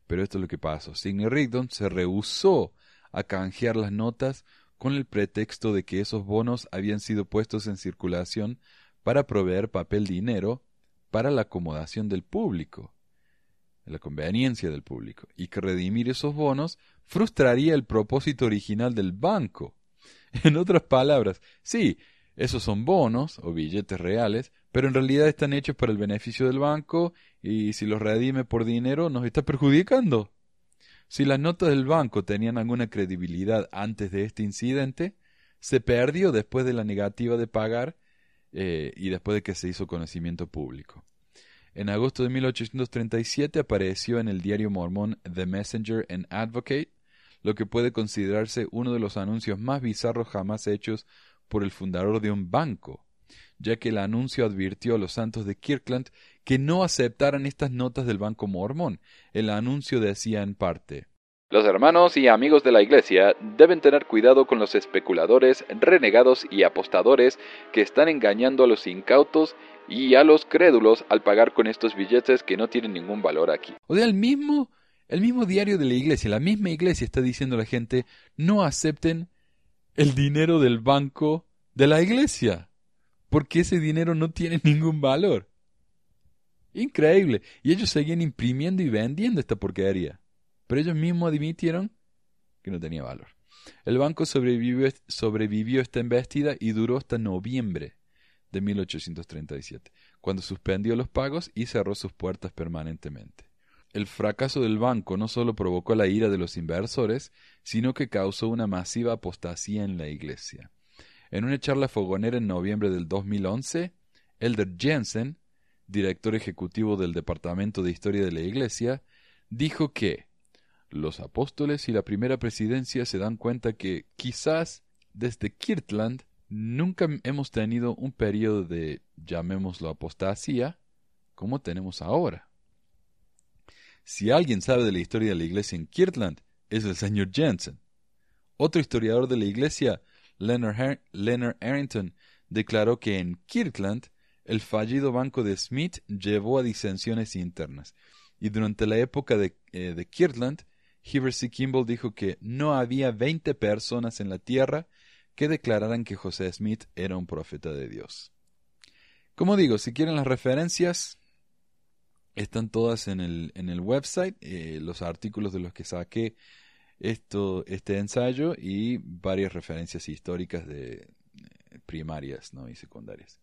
Pero esto es lo que pasó. Sidney Rigdon se rehusó a canjear las notas con el pretexto de que esos bonos habían sido puestos en circulación para proveer papel dinero para la acomodación del público, la conveniencia del público, y que redimir esos bonos frustraría el propósito original del banco. [laughs] En otras palabras, sí, esos son bonos o billetes reales, pero en realidad están hechos para el beneficio del banco y si los redime por dinero nos está perjudicando. Si las notas del banco tenían alguna credibilidad antes de este incidente, se perdió después de la negativa de pagar eh, y después de que se hizo conocimiento público. En agosto de 1837 apareció en el diario mormón The Messenger and Advocate, lo que puede considerarse uno de los anuncios más bizarros jamás hechos por el fundador de un banco, ya que el anuncio advirtió a los santos de Kirkland que no aceptaran estas notas del Banco Mormón. El anuncio decía en parte los hermanos y amigos de la Iglesia deben tener cuidado con los especuladores, renegados y apostadores que están engañando a los incautos y a los crédulos al pagar con estos billetes que no tienen ningún valor aquí. O sea, el mismo, el mismo diario de la Iglesia, la misma Iglesia está diciendo a la gente, no acepten el dinero del banco de la Iglesia, porque ese dinero no tiene [laughs] ningún valor. Increíble. Y ellos seguían imprimiendo y vendiendo esta porquería pero ellos mismos admitieron que no tenía valor. El banco sobrevivió, sobrevivió esta embestida y duró hasta noviembre de 1837, cuando suspendió los pagos y cerró sus puertas permanentemente. El fracaso del banco no solo provocó la ira de los inversores, sino que causó una masiva apostasía en la iglesia. En una charla fogonera en noviembre del 2011, Elder Jensen, director ejecutivo del Departamento de Historia de la Iglesia, dijo que los apóstoles y la primera presidencia se dan cuenta que quizás desde Kirtland nunca hemos tenido un periodo de, llamémoslo, apostasía como tenemos ahora. Si alguien sabe de la historia de la iglesia en Kirtland, es el señor Jensen. Otro historiador de la iglesia, Leonard, Leonard Arrington, declaró que en Kirtland el fallido banco de Smith llevó a disensiones internas, y durante la época de, eh, Kirtland Heber C. Kimball dijo que no había veinte personas en la tierra que declararan que José Smith era un profeta de Dios. Como digo, si quieren las referencias, están todas en el, en el website, eh, los artículos de los que saqué esto, este ensayo y varias referencias históricas de eh, primarias ¿no? y secundarias.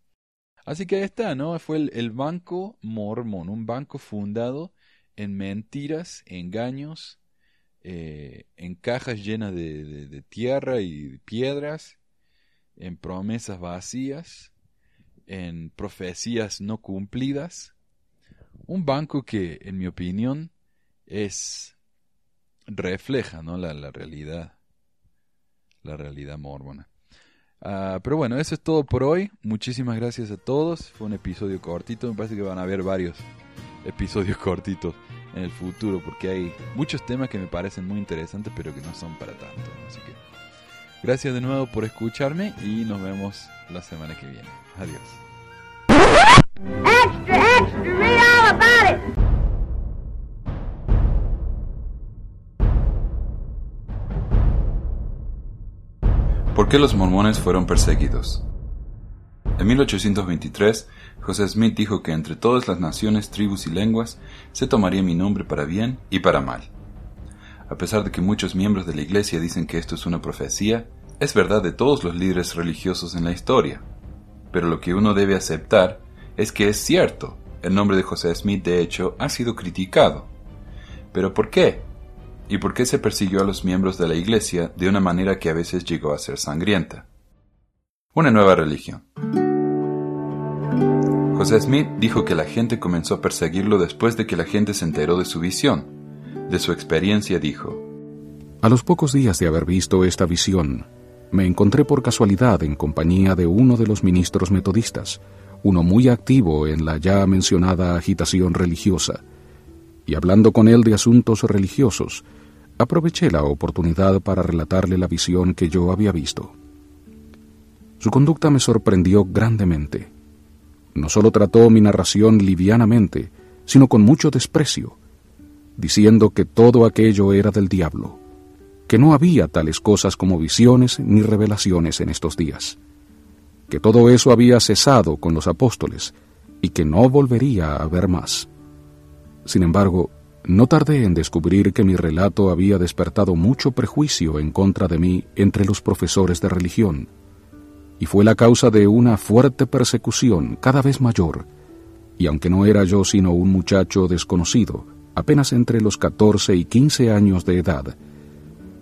Así que ahí está, ¿no? Fue el, Banco Mormón, un banco fundado en mentiras, engaños, eh, en cajas llenas de, tierra y piedras, en promesas vacías, en profecías no cumplidas. Un banco que, en mi opinión, es refleja ¿no? la, la realidad, la realidad mormona. Ah, pero bueno, eso es todo por hoy. Muchísimas gracias a todos. Fue un episodio cortito. Me parece que van a haber varios episodios [laughs] cortitos en el futuro, porque hay muchos temas que me parecen muy interesantes, pero que no son para tanto. Así que gracias de nuevo por escucharme y nos vemos la semana que viene. Adiós. ¿Por qué los mormones fueron perseguidos? En 1823, José Smith dijo que entre todas las naciones, tribus y lenguas se tomaría mi nombre para bien y para mal. A pesar de que muchos miembros de la Iglesia dicen que esto es una profecía, es verdad de todos los líderes religiosos en la historia. Pero lo que uno debe aceptar es que es cierto, el nombre de José Smith de hecho ha sido criticado. ¿Pero por qué? ¿Y por qué se persiguió a los miembros de la Iglesia de una manera que a veces llegó a ser sangrienta? Una nueva religión. José Smith dijo que la gente comenzó a perseguirlo después de que la gente se enteró de su visión. De su experiencia dijo, A los pocos días de haber visto esta visión, me encontré por casualidad en compañía de uno de los ministros metodistas, uno muy activo en la ya mencionada agitación religiosa, y hablando con él de asuntos religiosos, aproveché la oportunidad para relatarle la visión que yo había visto. Su conducta me sorprendió grandemente. No solo trató mi narración livianamente, sino con mucho desprecio, diciendo que todo aquello era del diablo, que no había tales cosas como visiones ni revelaciones en estos días, que todo eso había cesado con los apóstoles y que no volvería a haber más. Sin embargo, no tardé en descubrir que mi relato había despertado mucho prejuicio en contra de mí entre los profesores de religión, y fue la causa de una fuerte persecución cada vez mayor, y aunque no era yo sino un muchacho desconocido, apenas entre los 14 y 15 años de edad,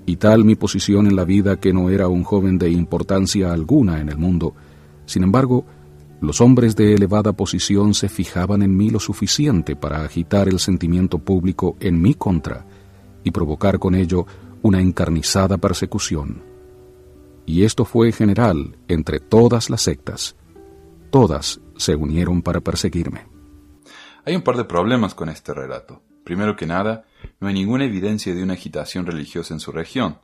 y tal mi posición en la vida que no era un joven de importancia alguna en el mundo, sin embargo, los hombres de elevada posición se fijaban en mí lo suficiente para agitar el sentimiento público en mi contra y provocar con ello una encarnizada persecución. Y esto fue general entre todas las sectas. Todas se unieron para perseguirme. Hay un par de problemas con este relato. Primero que nada, no hay ninguna evidencia de una agitación religiosa en su región.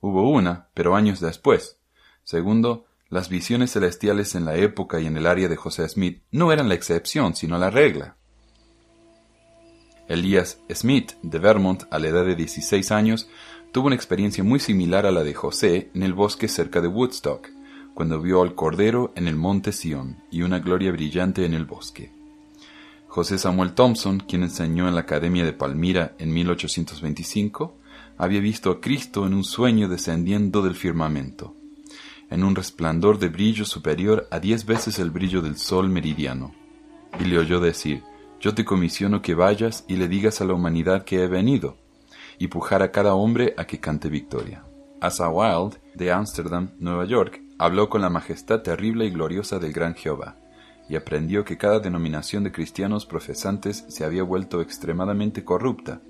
Hubo una, pero años después. Segundo, las visiones celestiales en la época y en el área de José Smith no eran la excepción, sino la regla. Elías Smith, de Vermont, a la edad de 16 años, tuvo una experiencia muy similar a la de José en el bosque cerca de Woodstock, cuando vio al Cordero en el monte Sion y una gloria brillante en el bosque. José Samuel Thompson, quien enseñó en la Academia de Palmira en 1825, había visto a Cristo en un sueño descendiendo del firmamento en un resplandor de brillo superior a diez veces el brillo del sol meridiano. Y le oyó decir, Yo te comisiono que vayas y le digas a la humanidad que he venido, y pujar a cada hombre a que cante victoria. Asa Wilde, de Amsterdam, Nueva York, habló con la majestad terrible y gloriosa del gran Jehová, y aprendió que cada denominación de cristianos profesantes se había vuelto extremadamente corrupta,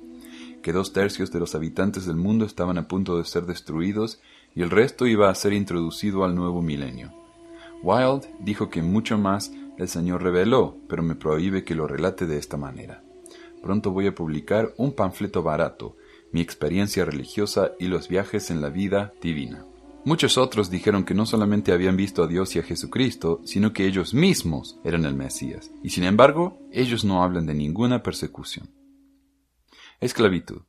que dos tercios de los habitantes del mundo estaban a punto de ser destruidos y el resto iba a ser introducido al nuevo milenio. Wilde dijo que mucho más el Señor reveló, pero me prohíbe que lo relate de esta manera. Pronto voy a publicar un panfleto barato, mi experiencia religiosa y los viajes en la vida divina. Muchos otros dijeron que no solamente habían visto a Dios y a Jesucristo, sino que ellos mismos eran el Mesías, y sin embargo, ellos no hablan de ninguna persecución. Esclavitud.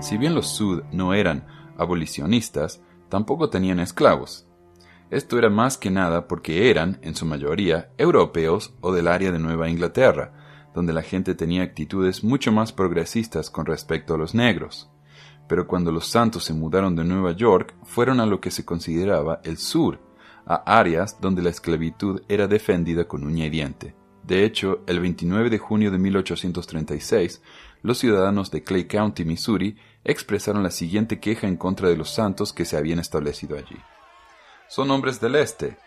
Si bien los Sud no eran abolicionistas, tampoco tenían esclavos. Esto era más que nada porque eran, en su mayoría, europeos o del área de Nueva Inglaterra, donde la gente tenía actitudes mucho más progresistas con respecto a los negros. Pero cuando los santos se mudaron de Nueva York, fueron a lo que se consideraba el sur, a áreas donde la esclavitud era defendida con uña y diente. De hecho, el 29 de junio de 1836, los ciudadanos de Clay County, Missouri, expresaron la siguiente queja en contra de los santos que se habían establecido allí. Son hombres del este,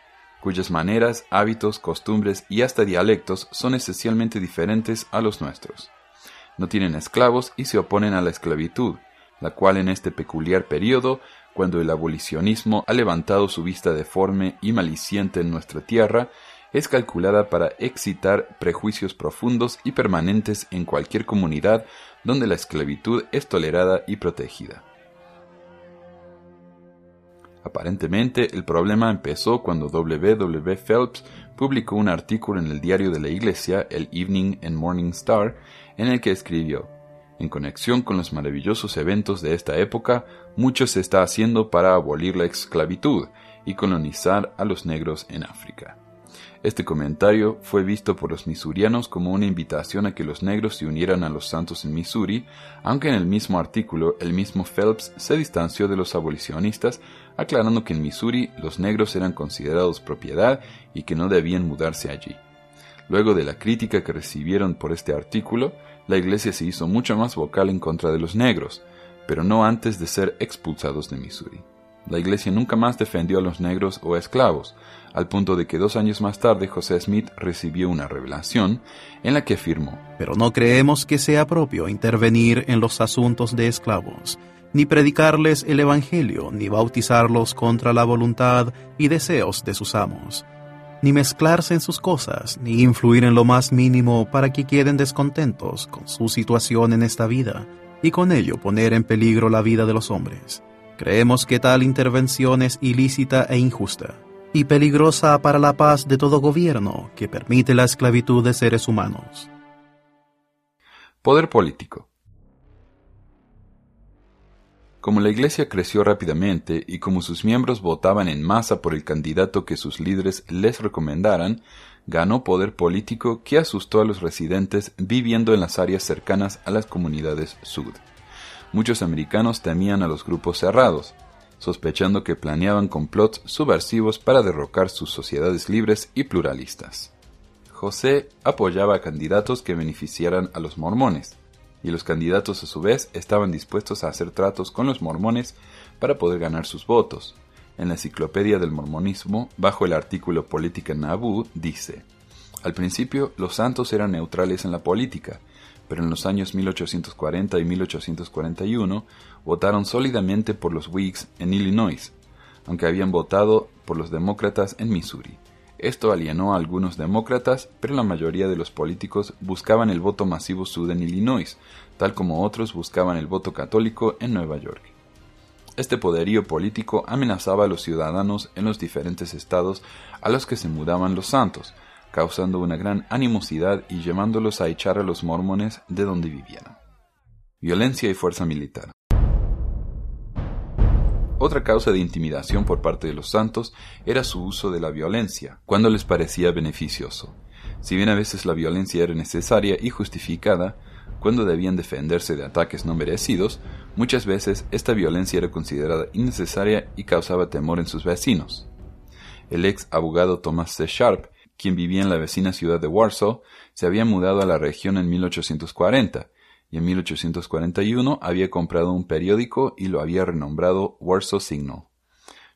cuyas maneras, hábitos, costumbres y hasta dialectos son esencialmente diferentes a los nuestros. No tienen esclavos y se oponen a la esclavitud, la cual en este peculiar periodo, cuando el abolicionismo ha levantado su vista deforme y maliciente en nuestra tierra, es calculada para excitar prejuicios profundos y permanentes en cualquier comunidad donde la esclavitud es tolerada y protegida. Aparentemente, el problema empezó cuando W. W. Phelps publicó un artículo en el diario de la Iglesia, el Evening and Morning Star, en el que escribió, en conexión con los maravillosos eventos de esta época, mucho se está haciendo para abolir la esclavitud y colonizar a los negros en África. Este comentario fue visto por los misurianos como una invitación a que los negros se unieran a los santos en Missouri, aunque en el mismo artículo el mismo Phelps se distanció de los abolicionistas, aclarando que en Missouri los negros eran considerados propiedad y que no debían mudarse allí. Luego de la crítica que recibieron por este artículo, la iglesia se hizo mucho más vocal en contra de los negros, pero no antes de ser expulsados de Missouri. La iglesia nunca más defendió a los negros o esclavos, al punto de que dos años más tarde José Smith recibió una revelación en la que afirmó, Pero no creemos que sea propio intervenir en los asuntos de esclavos, ni predicarles el Evangelio, ni bautizarlos contra la voluntad y deseos de sus amos, ni mezclarse en sus cosas, ni influir en lo más mínimo para que queden descontentos con su situación en esta vida, y con ello poner en peligro la vida de los hombres. Creemos que tal intervención es ilícita e injusta, y peligrosa para la paz de todo gobierno que permite la esclavitud de seres humanos. Poder político. Como la Iglesia creció rápidamente y como sus miembros votaban en masa por el candidato que sus líderes les recomendaran, ganó poder político que asustó a los residentes viviendo en las áreas cercanas a las comunidades sud. Muchos americanos temían a los grupos cerrados, sospechando que planeaban complots subversivos para derrocar sus sociedades libres y pluralistas. José apoyaba a candidatos que beneficiaran a los mormones, y los candidatos a su vez estaban dispuestos a hacer tratos con los mormones para poder ganar sus votos. En la Enciclopedia del Mormonismo, bajo el artículo Política Nabu, dice, Al principio los santos eran neutrales en la política, pero en los años 1840 y 1841 votaron sólidamente por los Whigs en Illinois, aunque habían votado por los demócratas en Missouri. Esto alienó a algunos demócratas, pero la mayoría de los políticos buscaban el voto masivo sud en Illinois, tal como otros buscaban el voto católico en Nueva York. Este poderío político amenazaba a los ciudadanos en los diferentes estados a los que se mudaban los santos, causando una gran animosidad y llevándolos a echar a los mormones de donde vivían. Violencia y fuerza militar. Otra causa de intimidación por parte de los santos era su uso de la violencia, cuando les parecía beneficioso. Si bien a veces la violencia era necesaria y justificada, cuando debían defenderse de ataques no merecidos, muchas veces esta violencia era considerada innecesaria y causaba temor en sus vecinos. El ex abogado Thomas C. Sharp quien vivía en la vecina ciudad de Warsaw, se había mudado a la región en 1840 y en 1841 había comprado un periódico y lo había renombrado Warsaw Signal.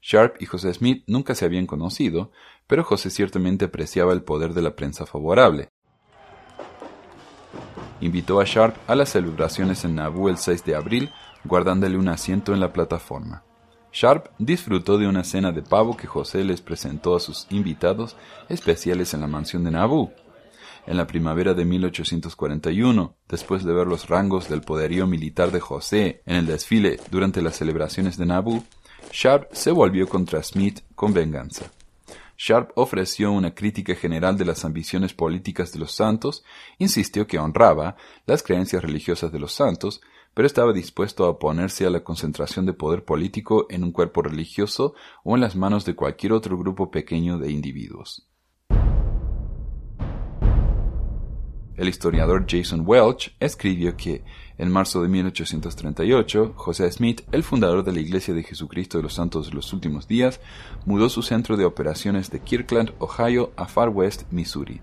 Sharp y José Smith nunca se habían conocido, pero José ciertamente apreciaba el poder de la prensa favorable. Invitó a Sharp a las celebraciones en Nauvoo el 6 de abril, guardándole un asiento en la plataforma. Sharp disfrutó de una cena de pavo que José les presentó a sus invitados especiales en la mansión de Naboo. En la primavera de 1841, después de ver los rangos del poderío militar de José en el desfile durante las celebraciones de Naboo, Sharp se volvió contra Smith con venganza. Sharp ofreció una crítica general de las ambiciones políticas de los santos, insistió que honraba las creencias religiosas de los santos, pero estaba dispuesto a oponerse a la concentración de poder político en un cuerpo religioso o en las manos de cualquier otro grupo pequeño de individuos. El historiador Jason Welch escribió que, en marzo de 1838, José Smith, el fundador de la Iglesia de Jesucristo de los Santos de los Últimos Días, mudó su centro de operaciones de Kirkland, Ohio, a Far West, Missouri.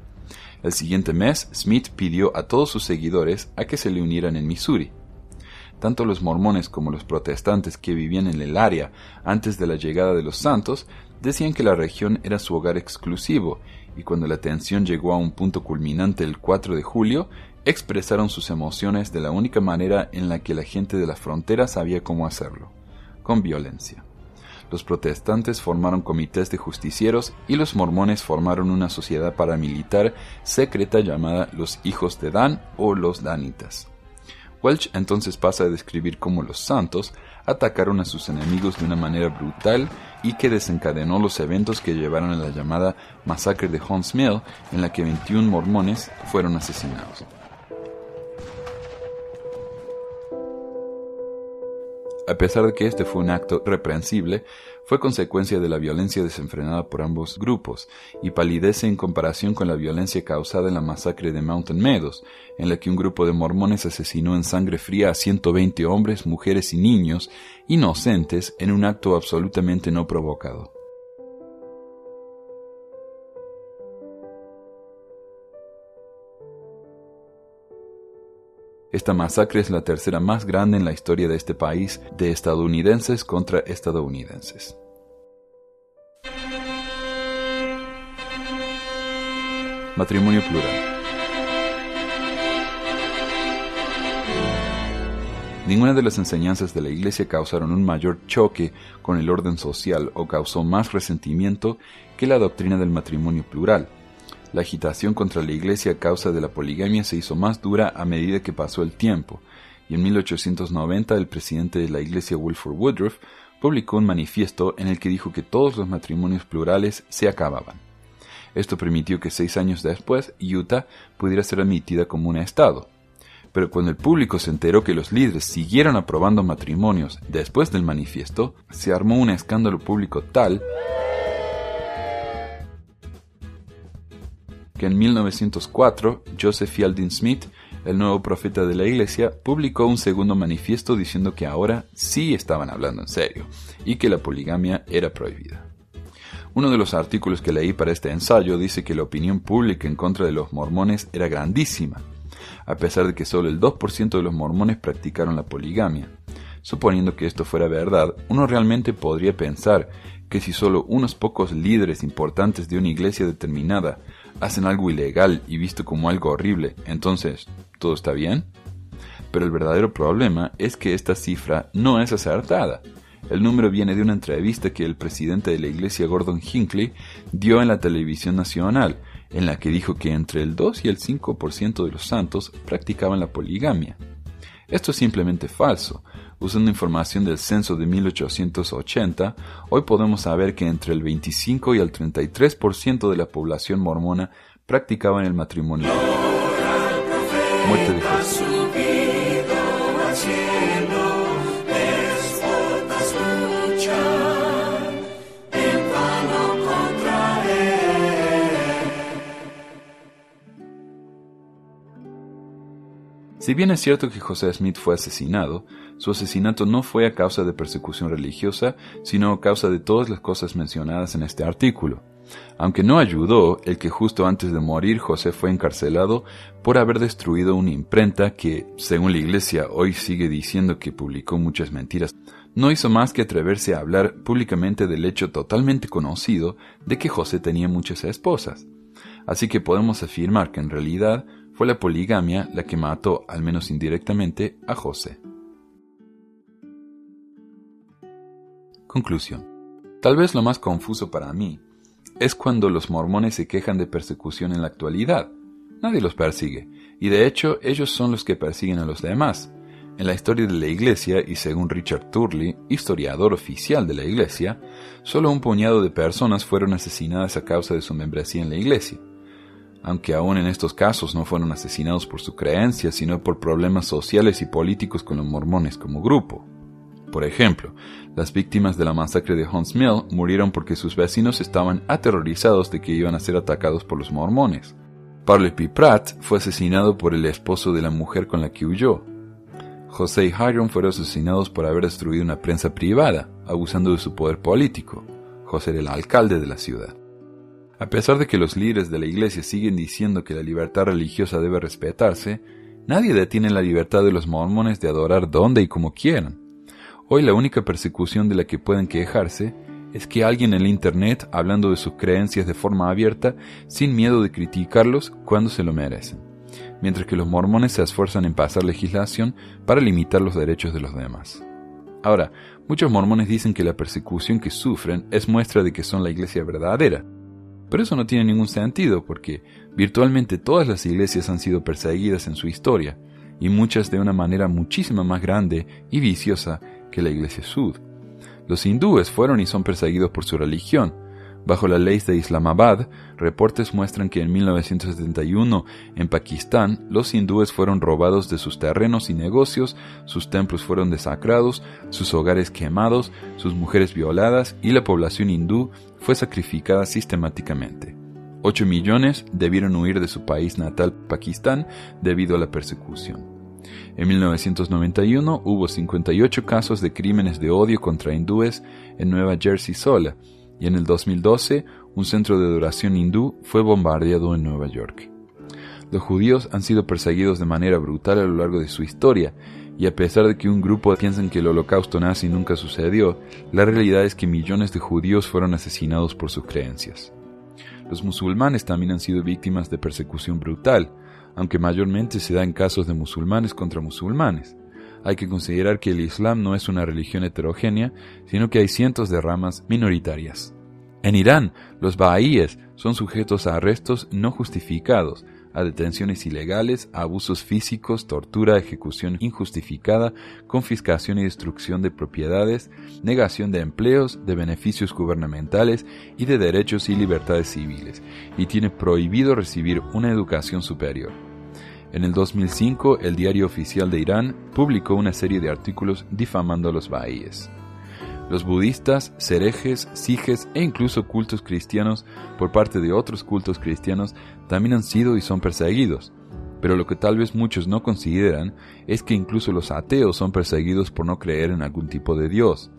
El siguiente mes, Smith pidió a todos sus seguidores a que se le unieran en Missouri. Tanto los mormones como los protestantes que vivían en el área antes de la llegada de los santos decían que la región era su hogar exclusivo y cuando la tensión llegó a un punto culminante el 4 de julio, expresaron sus emociones de la única manera en la que la gente de la frontera sabía cómo hacerlo, con violencia. Los protestantes formaron comités de justicieros y los mormones formaron una sociedad paramilitar secreta llamada los Hijos de Dan o los Danitas. Welch entonces pasa a describir cómo los santos atacaron a sus enemigos de una manera brutal y que desencadenó los eventos que llevaron a la llamada masacre de Hunts Mill, en la que 21 mormones fueron asesinados. A pesar de que este fue un acto reprensible, fue consecuencia de la violencia desenfrenada por ambos grupos y palidece en comparación con la violencia causada en la masacre de Mountain Meadows, en la que un grupo de mormones asesinó en sangre fría a 120 hombres, mujeres y niños inocentes en un acto absolutamente no provocado. Esta masacre es la tercera más grande en la historia de este país de estadounidenses contra estadounidenses. Matrimonio plural. Ninguna de las enseñanzas de la Iglesia causaron un mayor choque con el orden social o causó más resentimiento que la doctrina del matrimonio plural, la agitación contra la Iglesia a causa de la poligamia se hizo más dura a medida que pasó el tiempo, y en 1890 el presidente de la Iglesia Wilford Woodruff publicó un manifiesto en el que dijo que todos los matrimonios plurales se acababan. Esto permitió que seis años después Utah pudiera ser admitida como un estado. Pero cuando el público se enteró que los líderes siguieron aprobando matrimonios después del manifiesto, se armó un escándalo público tal que en 1904 Joseph Fielding Smith, el nuevo profeta de la iglesia, publicó un segundo manifiesto diciendo que ahora sí estaban hablando en serio y que la poligamia era prohibida. Uno de los artículos que leí para este ensayo dice que la opinión pública en contra de los mormones era grandísima, a pesar de que solo el 2% de los mormones practicaron la poligamia. Suponiendo que esto fuera verdad, uno realmente podría pensar que si solo unos pocos líderes importantes de una iglesia determinada hacen algo ilegal y visto como algo horrible, entonces, ¿todo está bien? Pero el verdadero problema es que esta cifra no es acertada. El número viene de una entrevista que el presidente de la iglesia Gordon Hinckley dio en la televisión nacional, en la que dijo que entre el 2 y el 5% de los santos practicaban la poligamia. Esto es simplemente falso. Usando información del censo de 1880, hoy podemos saber que entre el 25 y el 33% de la población mormona practicaban el matrimonio. Muerte de Jesús. Si bien es cierto que José Smith fue asesinado, su asesinato no fue a causa de persecución religiosa, sino a causa de todas las cosas mencionadas en este artículo. Aunque no ayudó el que justo antes de morir José fue encarcelado por haber destruido una imprenta que, según la iglesia, hoy sigue diciendo que publicó muchas mentiras, no hizo más que atreverse a hablar públicamente del hecho totalmente conocido de que José tenía muchas esposas. Así que podemos afirmar que en realidad fue la poligamia la que mató, al menos indirectamente, a José. Conclusión. Tal vez lo más confuso para mí es cuando los mormones se quejan de persecución en la actualidad. Nadie los persigue, y de hecho ellos son los que persiguen a los demás. En la historia de la Iglesia, y según Richard Turley, historiador oficial de la Iglesia, solo un puñado de personas fueron asesinadas a causa de su membresía en la Iglesia aunque aún en estos casos no fueron asesinados por su creencia, sino por problemas sociales y políticos con los mormones como grupo. Por ejemplo, las víctimas de la masacre de Hunts Mill murieron porque sus vecinos estaban aterrorizados de que iban a ser atacados por los mormones. P. Pratt fue asesinado por el esposo de la mujer con la que huyó. José y Hiram fueron asesinados por haber destruido una prensa privada, abusando de su poder político. José era el alcalde de la ciudad. A pesar de que los líderes de la Iglesia siguen diciendo que la libertad religiosa debe respetarse, nadie detiene la libertad de los mormones de adorar donde y como quieran. Hoy la única persecución de la que pueden quejarse es que alguien en el Internet hablando de sus creencias de forma abierta sin miedo de criticarlos cuando se lo merecen, mientras que los mormones se esfuerzan en pasar legislación para limitar los derechos de los demás. Ahora, muchos mormones dicen que la persecución que sufren es muestra de que son la iglesia verdadera, pero eso no tiene ningún sentido porque virtualmente todas las iglesias han sido perseguidas en su historia, y muchas de una manera muchísimo más grande y viciosa que la iglesia sud. Los hindúes fueron y son perseguidos por su religión, Bajo la ley de Islamabad, reportes muestran que en 1971 en Pakistán los hindúes fueron robados de sus terrenos y negocios, sus templos fueron desacrados, sus hogares quemados, sus mujeres violadas y la población hindú fue sacrificada sistemáticamente. 8 millones debieron huir de su país natal, Pakistán, debido a la persecución. En 1991 hubo 58 casos de crímenes de odio contra hindúes en Nueva Jersey sola, y en el 2012 un centro de adoración hindú fue bombardeado en Nueva York. Los judíos han sido perseguidos de manera brutal a lo largo de su historia, y a pesar de que un grupo piensa que el holocausto nazi nunca sucedió, la realidad es que millones de judíos fueron asesinados por sus creencias. Los musulmanes también han sido víctimas de persecución brutal, aunque mayormente se da en casos de musulmanes contra musulmanes hay que considerar que el Islam no es una religión heterogénea, sino que hay cientos de ramas minoritarias. En Irán, los bahaíes son sujetos a arrestos no justificados, a detenciones ilegales, abusos físicos, tortura, ejecución injustificada, confiscación y destrucción de propiedades, negación de empleos, de beneficios gubernamentales y de derechos y libertades civiles, y tiene prohibido recibir una educación superior. En el 2005, el diario oficial de Irán publicó una serie de artículos difamando a los bahíes. Los budistas, cerejes, sijes e incluso cultos cristianos por parte de otros cultos cristianos también han sido y son perseguidos. Pero lo que tal vez muchos no consideran es que incluso los ateos son perseguidos por no creer en algún tipo de Dios.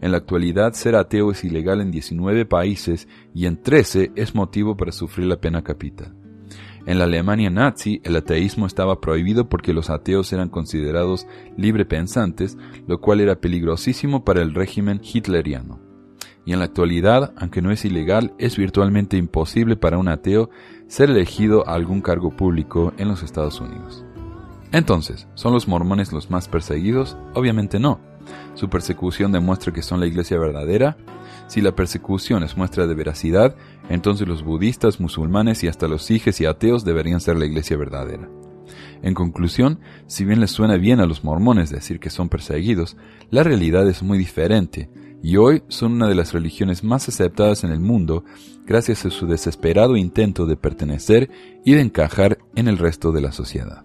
En la actualidad ser ateo es ilegal en 19 países y en 13 es motivo para sufrir la pena capital. En la Alemania nazi el ateísmo estaba prohibido porque los ateos eran considerados librepensantes, lo cual era peligrosísimo para el régimen hitleriano. Y en la actualidad, aunque no es ilegal, es virtualmente imposible para un ateo ser elegido a algún cargo público en los Estados Unidos. Entonces, ¿son los mormones los más perseguidos? Obviamente no. ¿Su persecución demuestra que son la iglesia verdadera? Si la persecución es muestra de veracidad, entonces los budistas, musulmanes y hasta los sijes y ateos deberían ser la iglesia verdadera. En conclusión, si bien les suena bien a los mormones decir que son perseguidos, la realidad es muy diferente, y hoy son una de las religiones más aceptadas en el mundo gracias a su desesperado intento de pertenecer y de encajar en el resto de la sociedad.